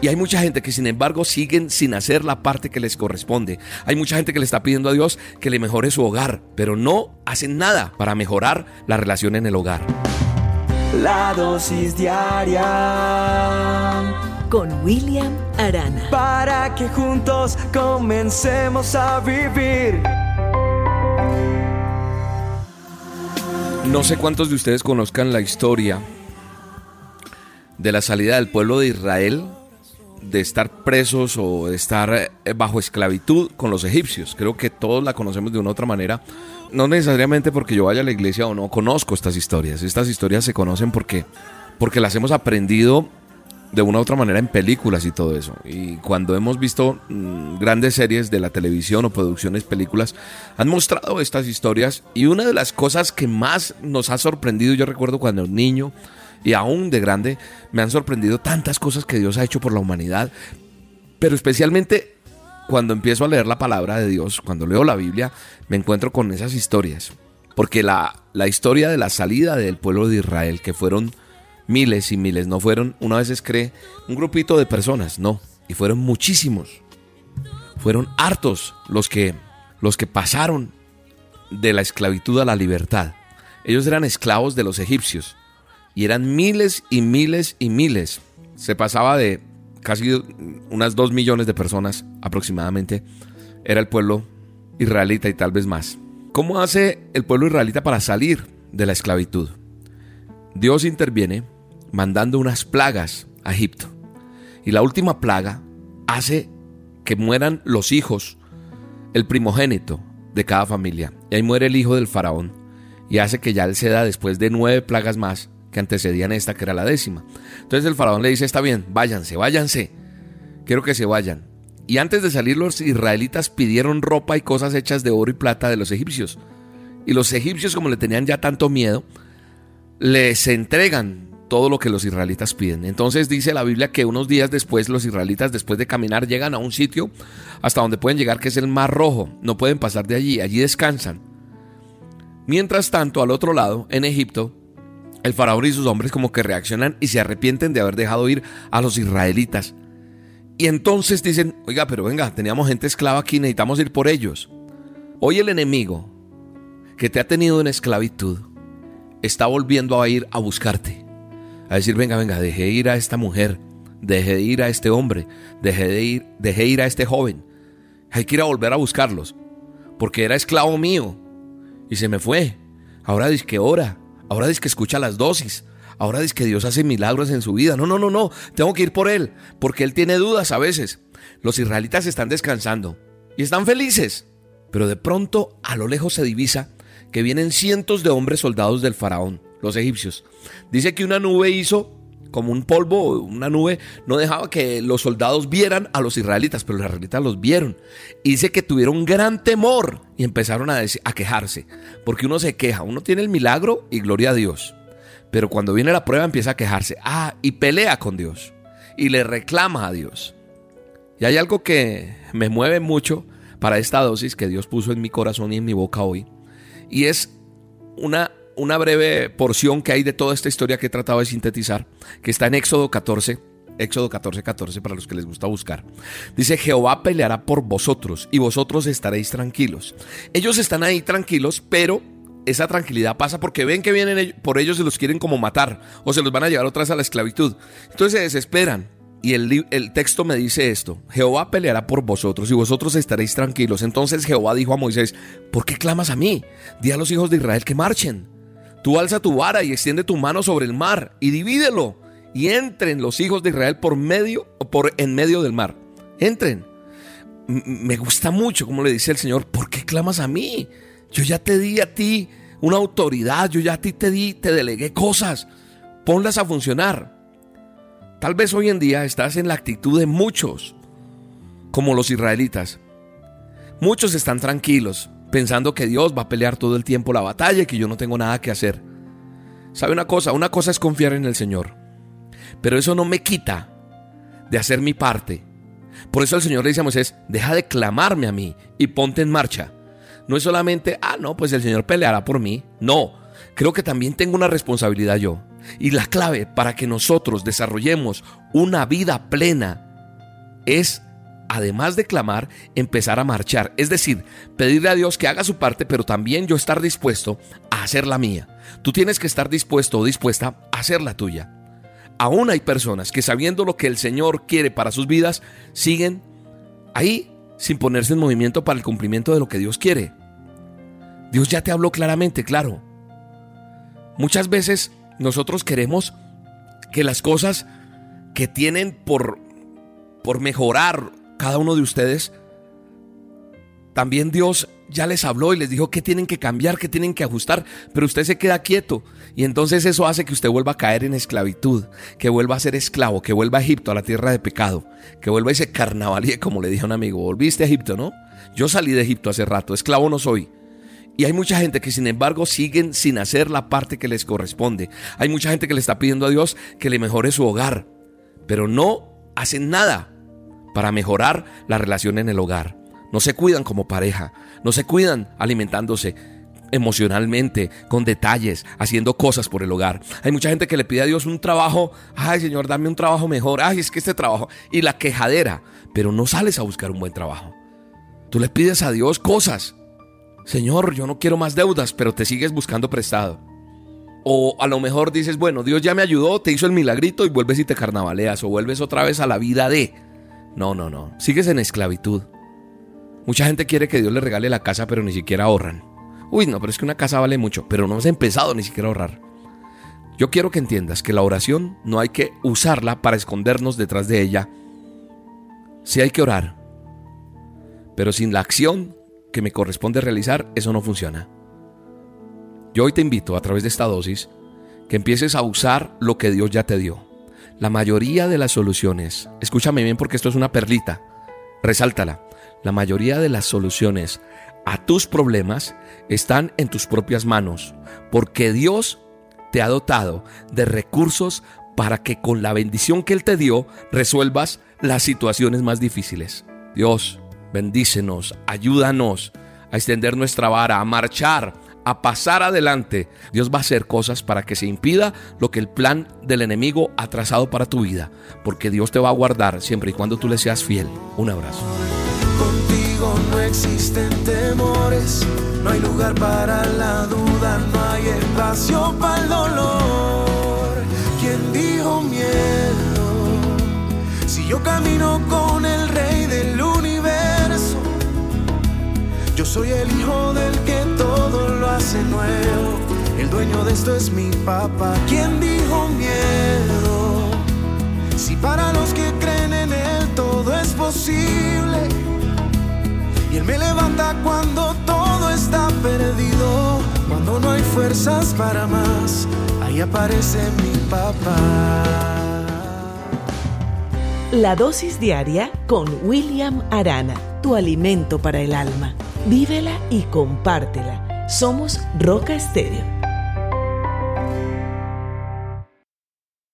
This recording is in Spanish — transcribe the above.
Y hay mucha gente que sin embargo siguen sin hacer la parte que les corresponde. Hay mucha gente que le está pidiendo a Dios que le mejore su hogar, pero no hacen nada para mejorar la relación en el hogar. La dosis diaria con William Arana. Para que juntos comencemos a vivir. No sé cuántos de ustedes conozcan la historia de la salida del pueblo de Israel de estar presos o de estar eh, bajo esclavitud con los egipcios. Creo que todos la conocemos de una otra manera. No necesariamente porque yo vaya a la iglesia o no conozco estas historias. Estas historias se conocen porque, porque las hemos aprendido de una u otra manera en películas y todo eso. Y cuando hemos visto mm, grandes series de la televisión o producciones, películas, han mostrado estas historias. Y una de las cosas que más nos ha sorprendido, yo recuerdo cuando era niño, y aún de grande me han sorprendido tantas cosas que Dios ha hecho por la humanidad, pero especialmente cuando empiezo a leer la palabra de Dios, cuando leo la Biblia, me encuentro con esas historias. Porque la, la historia de la salida del pueblo de Israel, que fueron miles y miles, no fueron, una vez cree, un grupito de personas, no, y fueron muchísimos. Fueron hartos los que, los que pasaron de la esclavitud a la libertad. Ellos eran esclavos de los egipcios y eran miles y miles y miles. Se pasaba de casi unas dos millones de personas aproximadamente. Era el pueblo israelita y tal vez más. ¿Cómo hace el pueblo israelita para salir de la esclavitud? Dios interviene mandando unas plagas a Egipto. Y la última plaga hace que mueran los hijos, el primogénito de cada familia. Y ahí muere el hijo del faraón. Y hace que ya él se da después de nueve plagas más que antecedían esta, que era la décima. Entonces el faraón le dice, está bien, váyanse, váyanse, quiero que se vayan. Y antes de salir los israelitas pidieron ropa y cosas hechas de oro y plata de los egipcios. Y los egipcios, como le tenían ya tanto miedo, les entregan todo lo que los israelitas piden. Entonces dice la Biblia que unos días después los israelitas, después de caminar, llegan a un sitio hasta donde pueden llegar, que es el Mar Rojo. No pueden pasar de allí, allí descansan. Mientras tanto, al otro lado, en Egipto, el faraón y sus hombres como que reaccionan y se arrepienten de haber dejado ir a los israelitas. Y entonces dicen, oiga, pero venga, teníamos gente esclava aquí, necesitamos ir por ellos. Hoy el enemigo que te ha tenido en esclavitud está volviendo a ir a buscarte. A decir, venga, venga, deje ir a esta mujer, deje de ir a este hombre, deje de ir, deje ir a este joven. Hay que ir a volver a buscarlos, porque era esclavo mío y se me fue. Ahora dice que ora, Ahora dice que escucha las dosis. Ahora dice que Dios hace milagros en su vida. No, no, no, no. Tengo que ir por él. Porque él tiene dudas a veces. Los israelitas están descansando y están felices. Pero de pronto a lo lejos se divisa que vienen cientos de hombres soldados del faraón, los egipcios. Dice que una nube hizo como un polvo, una nube, no dejaba que los soldados vieran a los israelitas, pero los israelitas los vieron. Y dice que tuvieron gran temor y empezaron a, a quejarse, porque uno se queja, uno tiene el milagro y gloria a Dios, pero cuando viene la prueba empieza a quejarse, ah, y pelea con Dios, y le reclama a Dios. Y hay algo que me mueve mucho para esta dosis que Dios puso en mi corazón y en mi boca hoy, y es una una breve porción que hay de toda esta historia que he tratado de sintetizar, que está en Éxodo 14, Éxodo 14, 14 para los que les gusta buscar. Dice, Jehová peleará por vosotros y vosotros estaréis tranquilos. Ellos están ahí tranquilos, pero esa tranquilidad pasa porque ven que vienen por ellos y los quieren como matar o se los van a llevar otra vez a la esclavitud. Entonces se desesperan. Y el, el, texto me dice esto, Jehová peleará por vosotros y vosotros estaréis tranquilos. Entonces Jehová dijo a Moisés, ¿por qué clamas a mí? Di a los hijos de Israel que marchen. Tú alza tu vara y extiende tu mano sobre el mar y divídelo y entren los hijos de Israel por medio por en medio del mar. Entren. me gusta mucho como le dice el Señor, ¿por qué clamas a mí? Yo ya te di a ti una autoridad, yo ya a ti te di, te delegué cosas. Ponlas a funcionar. Tal vez hoy en día estás en la actitud de muchos, como los israelitas. Muchos están tranquilos, pensando que Dios va a pelear todo el tiempo la batalla y que yo no tengo nada que hacer. ¿Sabe una cosa? Una cosa es confiar en el Señor, pero eso no me quita de hacer mi parte. Por eso el Señor le dice a Moisés, deja de clamarme a mí y ponte en marcha. No es solamente, ah, no, pues el Señor peleará por mí. No, creo que también tengo una responsabilidad yo. Y la clave para que nosotros desarrollemos una vida plena es, además de clamar, empezar a marchar. Es decir, pedirle a Dios que haga su parte, pero también yo estar dispuesto a hacer la mía. Tú tienes que estar dispuesto o dispuesta a hacer la tuya. Aún hay personas que sabiendo lo que el Señor quiere para sus vidas, siguen ahí sin ponerse en movimiento para el cumplimiento de lo que Dios quiere. Dios ya te habló claramente, claro. Muchas veces nosotros queremos que las cosas que tienen por, por mejorar cada uno de ustedes, también Dios ya les habló y les dijo que tienen que cambiar, que tienen que ajustar, pero usted se queda quieto y entonces eso hace que usted vuelva a caer en esclavitud, que vuelva a ser esclavo, que vuelva a Egipto, a la tierra de pecado, que vuelva a ese carnavalíe, como le dije a un amigo, volviste a Egipto, ¿no? Yo salí de Egipto hace rato, esclavo no soy. Y hay mucha gente que sin embargo siguen sin hacer la parte que les corresponde. Hay mucha gente que le está pidiendo a Dios que le mejore su hogar, pero no hacen nada para mejorar la relación en el hogar. No se cuidan como pareja, no se cuidan alimentándose emocionalmente, con detalles, haciendo cosas por el hogar. Hay mucha gente que le pide a Dios un trabajo, ay Señor, dame un trabajo mejor, ay es que este trabajo, y la quejadera, pero no sales a buscar un buen trabajo. Tú le pides a Dios cosas, Señor, yo no quiero más deudas, pero te sigues buscando prestado. O a lo mejor dices, bueno, Dios ya me ayudó, te hizo el milagrito y vuelves y te carnavaleas o vuelves otra vez a la vida de... No, no, no, sigues en esclavitud. Mucha gente quiere que Dios le regale la casa, pero ni siquiera ahorran. Uy, no, pero es que una casa vale mucho, pero no has empezado ni siquiera a ahorrar. Yo quiero que entiendas que la oración no hay que usarla para escondernos detrás de ella. Sí hay que orar, pero sin la acción que me corresponde realizar, eso no funciona. Yo hoy te invito a través de esta dosis que empieces a usar lo que Dios ya te dio. La mayoría de las soluciones, escúchame bien porque esto es una perlita, resáltala. La mayoría de las soluciones a tus problemas están en tus propias manos, porque Dios te ha dotado de recursos para que con la bendición que Él te dio resuelvas las situaciones más difíciles. Dios, Bendícenos, ayúdanos a extender nuestra vara, a marchar, a pasar adelante. Dios va a hacer cosas para que se impida lo que el plan del enemigo ha trazado para tu vida, porque Dios te va a guardar siempre y cuando tú le seas fiel. Un abrazo. Contigo no existen temores, no hay lugar para la duda, no hay espacio para el dolor. ¿Quién dijo miedo? Si yo camino con El dueño de esto es mi papá. ¿Quién dijo miedo? Si para los que creen en él todo es posible. Y él me levanta cuando todo está perdido. Cuando no hay fuerzas para más, ahí aparece mi papá. La dosis diaria con William Arana, tu alimento para el alma. Vívela y compártela. Somos Roca Estéreo